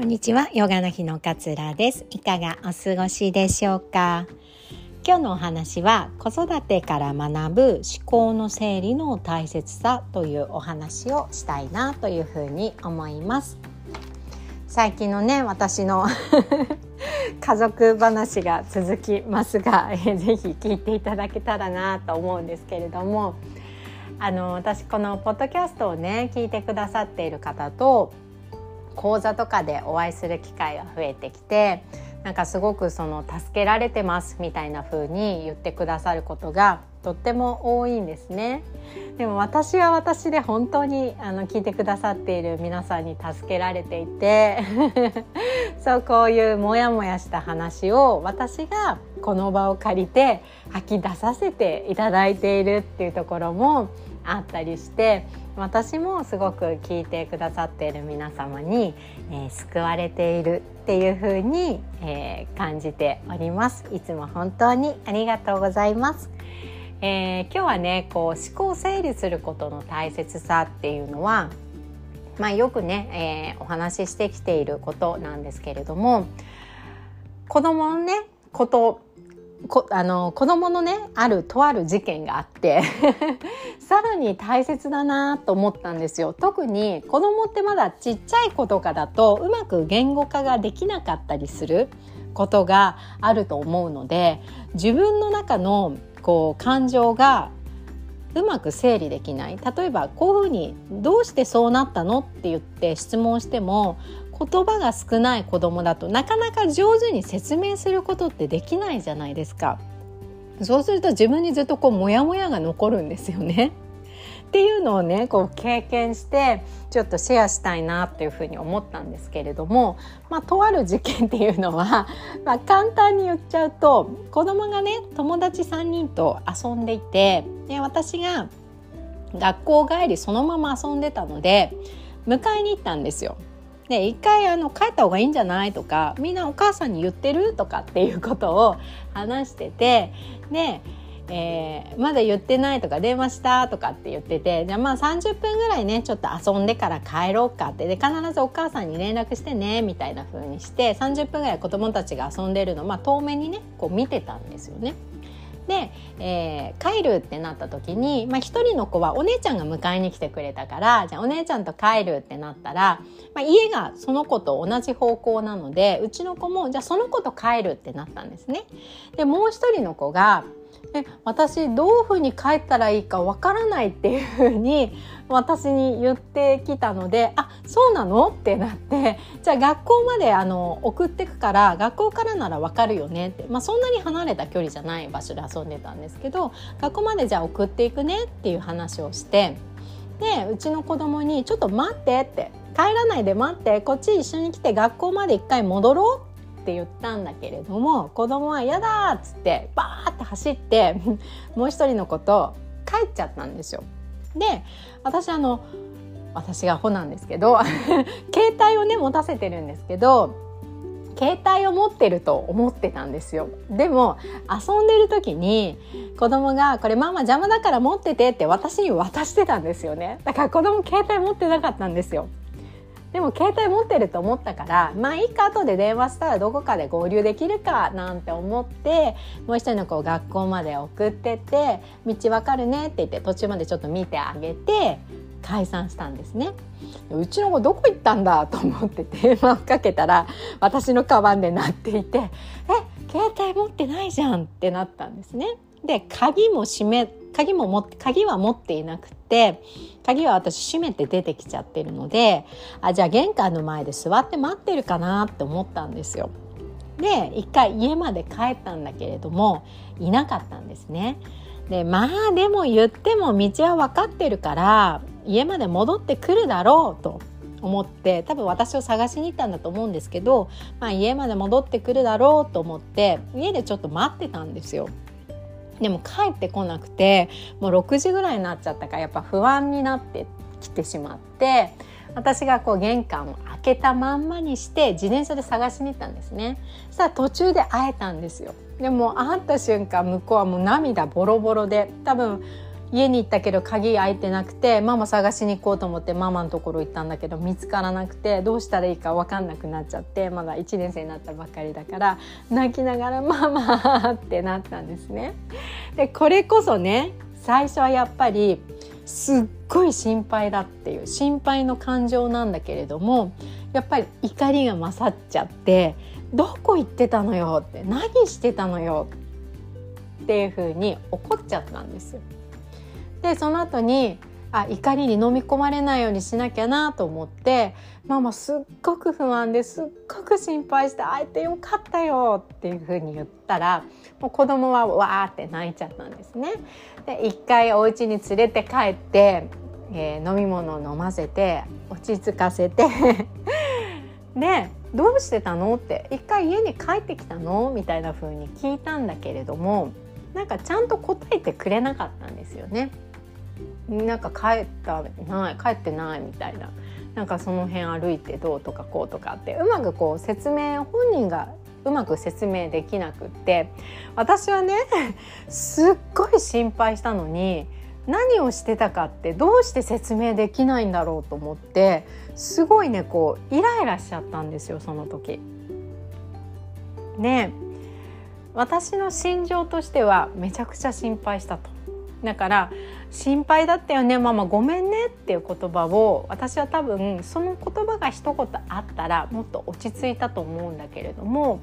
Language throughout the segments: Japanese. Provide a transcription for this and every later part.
こんにちは、ヨガの日のかつらです。いかがお過ごしでしょうか？今日のお話は子育てから学ぶ思考の整理の大切さというお話をしたいなというふうに思います。最近のね、私の 家族話が続きますが、えー、ぜひ聞いていただけたらなと思うんですけれども、あの私このポッドキャストをね聞いてくださっている方と講座とかでお会いする機会が増えてきてなんかすごくその助けられてますみたいな風に言ってくださることがとっても多いんですね。でも私は私で本当にあの聞いてくださっている皆さんに助けられていて そうこういうモヤモヤした話を私がこの場を借りて吐き出させていただいているっていうところもあったりして私もすごく聞いてくださっている皆様に、えー、救われているっていう風に、えー、感じております。いつも本当にありがとうございます、えー、今日はねこう思考を整理することの大切さっていうのはまあ、よくね、えー、お話ししてきていることなんですけれども子供のねことこあの子供のねあるとある事件があって さらに大切だなと思ったんですよ特に子供ってまだちっちゃい子とかだとうまく言語化ができなかったりすることがあると思うので自分の中のこう感情がうまく整理できない例えばこういうふうに「どうしてそうなったの?」って言って質問しても言葉が少ない子供だとなかなか上手に説明することってできないじゃないですか。そうすると自分にずっとこうモヤモヤが残るんですよね。っていうのをねこう経験してちょっとシェアしたいなっていうふうに思ったんですけれども、まあ、とある事件っていうのは、まあ、簡単に言っちゃうと子供がね友達3人と遊んでいてで私が学校帰りそのまま遊んでたので迎えに行ったんですよ。で一回あの帰った方がいいんじゃないとかみんなお母さんに言ってるとかっていうことを 話しててで、えー、まだ言ってないとか電話したとかって言っててじゃあまあ30分ぐらいねちょっと遊んでから帰ろうかってで必ずお母さんに連絡してねみたいな風にして30分ぐらい子どもたちが遊んでるのまあ遠目にねこう見てたんですよね。で、えー、帰るってなった時に、まあ、1人の子はお姉ちゃんが迎えに来てくれたからじゃあお姉ちゃんと帰るってなったら、まあ、家がその子と同じ方向なのでうちの子もじゃあその子と帰るってなったんですね。でもう1人の子がえ私どういうふうに帰ったらいいかわからないっていうふうに私に言ってきたのであそうなの？ってなってじゃあ学校まであの送ってくから学校からならわかるよね？って、まあ、そんなに離れた距離じゃない場所で遊んでたんですけど学校までじゃあ送っていくね？っていう話をしてでうちの子供に「ちょっと待って」って「帰らないで待って。こっち一緒に来て学校まで一回戻ろう」って言ったんだけれども子供は「嫌だ!」っつってバーって走って もう一人の子と帰っちゃったんですよ。で私あの私がアホなんですけど 携帯をね持たせてるんですけど携帯を持ってると思ってたんですよでも遊んでる時に子供がこれママ邪魔だから持っててって私に渡してたんですよねだから子供携帯持ってなかったんですよでも携帯持ってると思ったからまあいいか後で電話したらどこかで合流できるかなんて思ってもう一人の子を学校まで送ってって「道わかるね」って言って途中までちょっと見てあげて解散したんですね。うちの子どこ行ったんだと思って電話をかけたら私のカバンで鳴っていて「え携帯持ってないじゃん」ってなったんですね。で鍵も閉め鍵も持鍵は持っていなくて鍵は私閉めて出てきちゃってるのであじゃあ玄関の前で座って待ってるかなって思ったんですよ。で一回家まで帰ったんだけれどもいなかったんですね。でまあでも言っても道は分かってるから家まで戻ってくるだろうと思って多分私を探しに行ったんだと思うんですけど、まあ、家まで戻ってくるだろうと思って家でちょっと待ってたんですよ。でも帰ってこなくてもう6時ぐらいになっちゃったからやっぱ不安になってきてしまって私がこう玄関を開けたまんまにして自転車で探しに行ったんですね。そしたら途中で会えたんですよ。でも会った瞬間向こうはもう涙ボロボロで多分家に行ったけど鍵開いてなくてママ探しに行こうと思ってママのところ行ったんだけど見つからなくてどうしたらいいか分かんなくなっちゃってまだ1年生になったばっかりだから泣きながら「ママ」ってなったんですね。でこれこそね最初はやっぱりすっごい心配だっていう心配の感情なんだけれどもやっぱり怒りが勝っちゃって「どこ行ってたのよ」って「何してたのよ」っていうふうに怒っちゃったんですよ。でその後にあ怒りに飲み込まれないようにしなきゃなと思ってママすっごく不安ですっごく心配して会えてよかったよっていうふうに言ったらもう子供はわーって泣いちゃったんですね。で一回お家に連れて帰って、えー、飲み物を飲ませて落ち着かせてで どうしてたのって一回家に帰ってきたの？みたいな風に聞いたんだけれどもなんかちゃんと答えてくれなかったんですよね。なんか帰ったない帰ってないみたいななんかその辺歩いてどうとかこうとかってうまくこう説明本人がうまく説明できなくって私はねすっごい心配したのに何をしてたかってどうして説明できないんだろうと思ってすごいねこうイライラしちゃったんですよその時。ね私の心情としてはめちゃくちゃ心配したと。だから心配だったよね。ママごめんねっていう言葉を私は多分その言葉が一言あったらもっと落ち着いたと思うんだけれども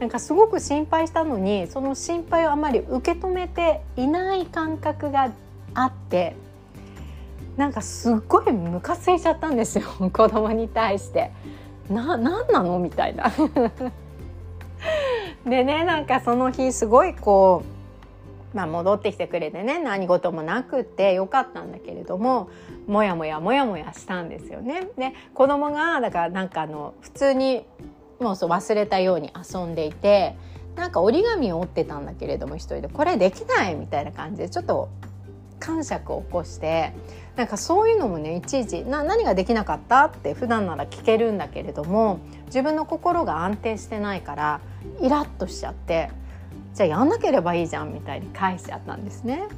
なんかすごく心配したのにその心配をあまり受け止めていない感覚があってなんかすっごいムカついちゃったんですよ 子供に対して。な何なの？みたいな。でねなんかその日すごいこうまあ、戻ってきてくれてね何事もなくってよかったんだけれどももやもやもやもやしたんですよね。で子供がだからなんかあの普通にもうそう忘れたように遊んでいてなんか折り紙を折ってたんだけれども一人でこれできないみたいな感じでちょっと感触を起こしてなんかそういうのもねいちいちな何ができなかった？って普段なら聞けるんだけれども自分の心が安定してないからイラッとしちゃってじゃあやんなければいいじゃんみたいに返しちゃったんですね。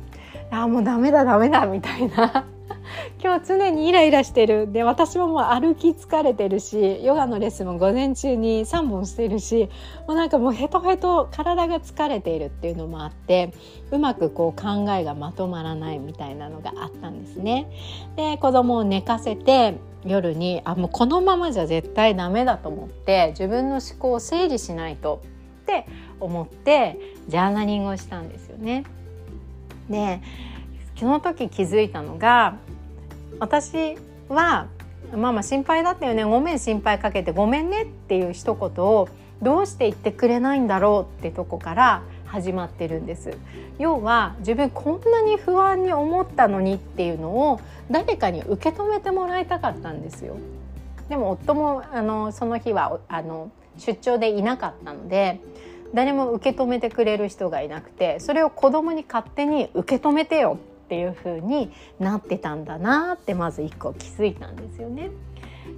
あもうダメだダメだみたいな 今日常にイライラしてるで私ももう歩き疲れてるしヨガのレッスンも午前中に3本してるしもうなんかもうヘトヘト体が疲れているっていうのもあってうまくこう考えがまとまらないみたいなのがあったんですね。で子供を寝かせて夜にあもうこのままじゃ絶対ダメだと思って自分の思考を整理しないとって思ってジャーナリングをしたんですよね。でその時気づいたのが私は「ママ心配だったよね。ごめん心配かけてごめんね」っていう一言をどうして言ってくれないんだろうってとこから始まってるんです。要は自分こんなに不安に思ったのにっていうのを誰かに受け止めてもらいたかったんですよ。でも夫もあのその日はあの出張でいなかったので誰も受け止めてくれる人がいなくてそれを子供に勝手に受け止めてよっていう風になってたんだなってまず一個気づいたんですよね。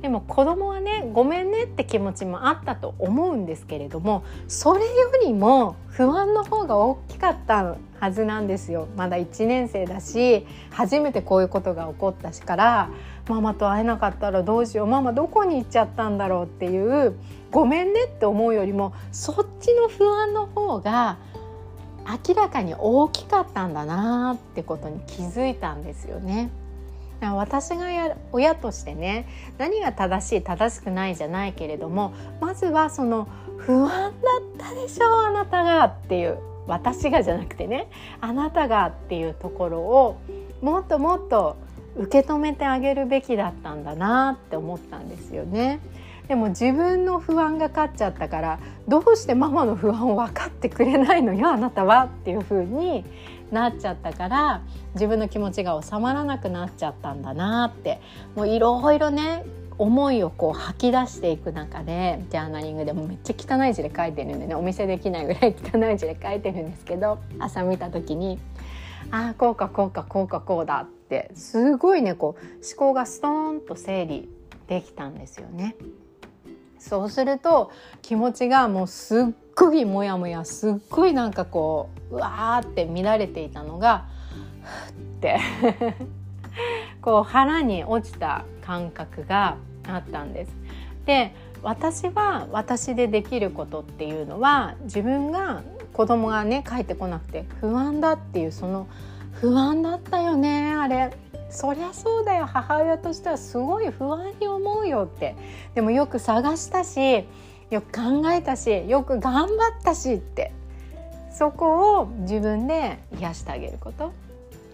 でも子供はねごめんねって気持ちもあったと思うんですけれどもそれよりも不安の方が大きかったはずなんですよまだ1年生だし初めてこういうことが起こったしからママと会えなかったらどうしようママどこに行っちゃったんだろうっていうごめんねって思うよりもそっちの不安の方が明らかに大きかったんだなってことに気づいたんですよね。私がや親としてね何が正しい正しくないじゃないけれどもまずはその不安だったでしょうあなたがっていう私がじゃなくてねあなたがっていうところをもっともっと受け止めてあげるべきだったんだなって思ったんですよね。でも自分の不安が勝っちゃったからどうしてママの不安を分かってくれないのよあなたはっていう風になっちゃったから自分の気持ちが収まらなくなっちゃったんだなってもういろいろね思いをこう吐き出していく中でジャーナリングでもめっちゃ汚い字で書いてるんでねお見せできないぐらい汚い字で書いてるんですけど朝見た時にああこうかこうかこうかこうだってすごいねこう思考がストーンと整理できたんですよね。そうすると気持ちがもうすっごいモヤモヤすっごいなんかこううわーって乱れていたのがふって こう腹に落ちた感覚があったんです。で私は私でできることっていうのは自分が子供がね帰ってこなくて不安だっていうその不安だったよねあれそりゃそうだよ。母親としてはすごい不安に思うよって。でもよく探したしよく考えたしよく頑張ったしって。そこを自分で癒してあげること。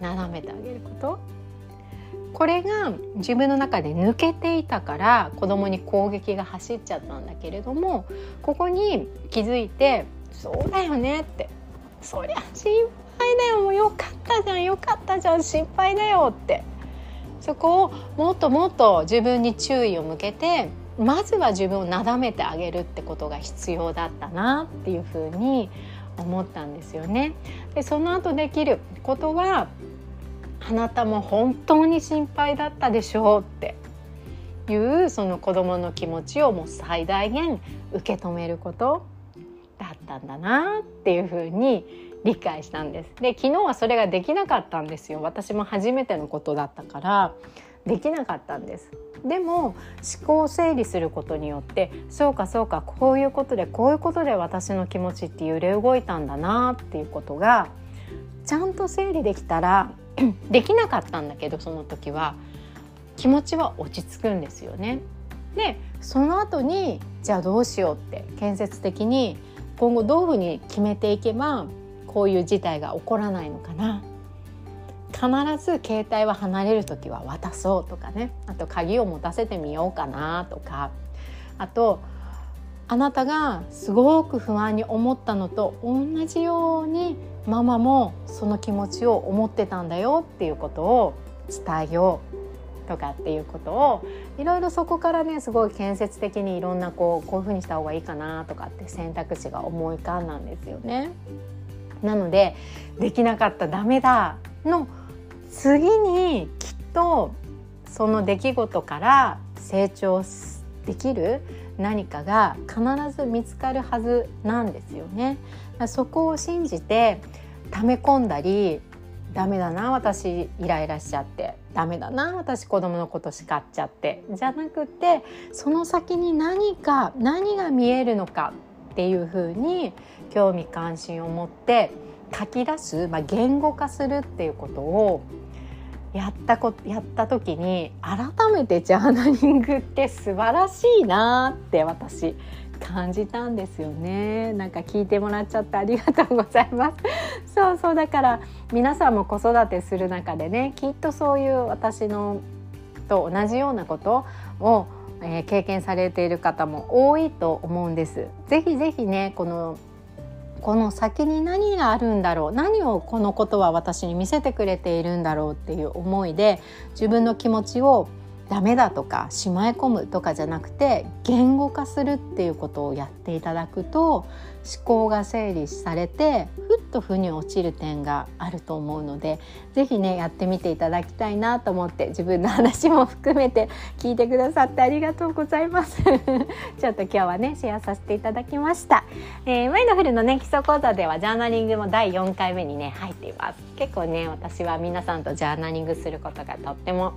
斜めてあげること。これが自分の中で抜けていたから子供に攻撃が走っちゃったんだけれどもここに気づいて「そうだよね」って「そりゃ心配だよもうよかったじゃんよかったじゃん心配だよ」ってそこをもっともっと自分に注意を向けてまずは自分をなだめてあげるってことが必要だったなっていうふうに思ったんですよね。でその後できることはあなたも本当に心配だったでしょうっていうその子どもの気持ちをもう最大限受け止めることだったんだなっていうふうに理解したんです。で昨日はそれができなかったんですよ。私も初めてのことだったからできなかったんです。でも思考を整理することによってそうかそうかこういうことでこういうことで私の気持ちって揺れ動いたんだなっていうことがちゃんと整理できたら できなかったんだけどその時は気持ちは落ち着くんですよね。でその後にじゃあどうしようって建設的に今後どういうふうに決めていけばこういう事態が起こらないのかな。必ず携帯は離れる時は渡そうとかね。あと鍵を持たせてみようかなとか。あとあなたがすごく不安に思ったのと同じようにママもその気持ちを思ってたんだよっていうことを伝えようとかっていうことをいろいろそこからねすごい建設的にいろんなこうこういうふうにした方がいいかなとかって選択肢が思い浮かんだんですよね。なのでできなかったダメだの次にきっとその出来事から成長できる何かが必ず見つかるはずなんですよね。そこを信じて溜め込んだりダメだな私イライラしちゃってダメだな私子供のこと叱っちゃってじゃなくてその先に何か何が見えるのかっていうふうに興味関心を持って書き出す、まあ、言語化するっていうことをやったこやった時に改めてジャーナリングって素晴らしいなって私感じたんですよね。なんか聞いてもらっちゃってありがとうございます。そうそうだから皆さんも子育てする中でねきっとそういう私のと同じようなことを、えー、経験されている方も多いと思うんです。ぜひぜひねこのこの先に何があるんだろう。何をこのことは私に見せてくれているんだろうっていう思いで自分の気持ちをダメだとかしまい込むとかじゃなくて言語化するっていうことをやっていただくと思考が整理されてふっと腑に落ちる点があると思うので是非ねやってみていただきたいなと思って自分の話も含めて 聞いてくださってありがとうございます。ちょっと今日はねシェアさせていただきました、えー、マインドフルのね基礎講座ではジャーナリングも第4回目にね入っています。結構ね私は皆さんとジャーナリングすることがとっても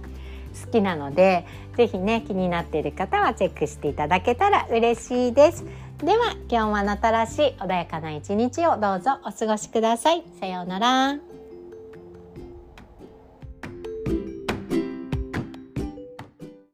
好きなので是非ね気になっている方はチェックしていただけたら嬉しいです。では今日もあなたらしい穏やかな一日をどうぞお過ごしください。さようなら。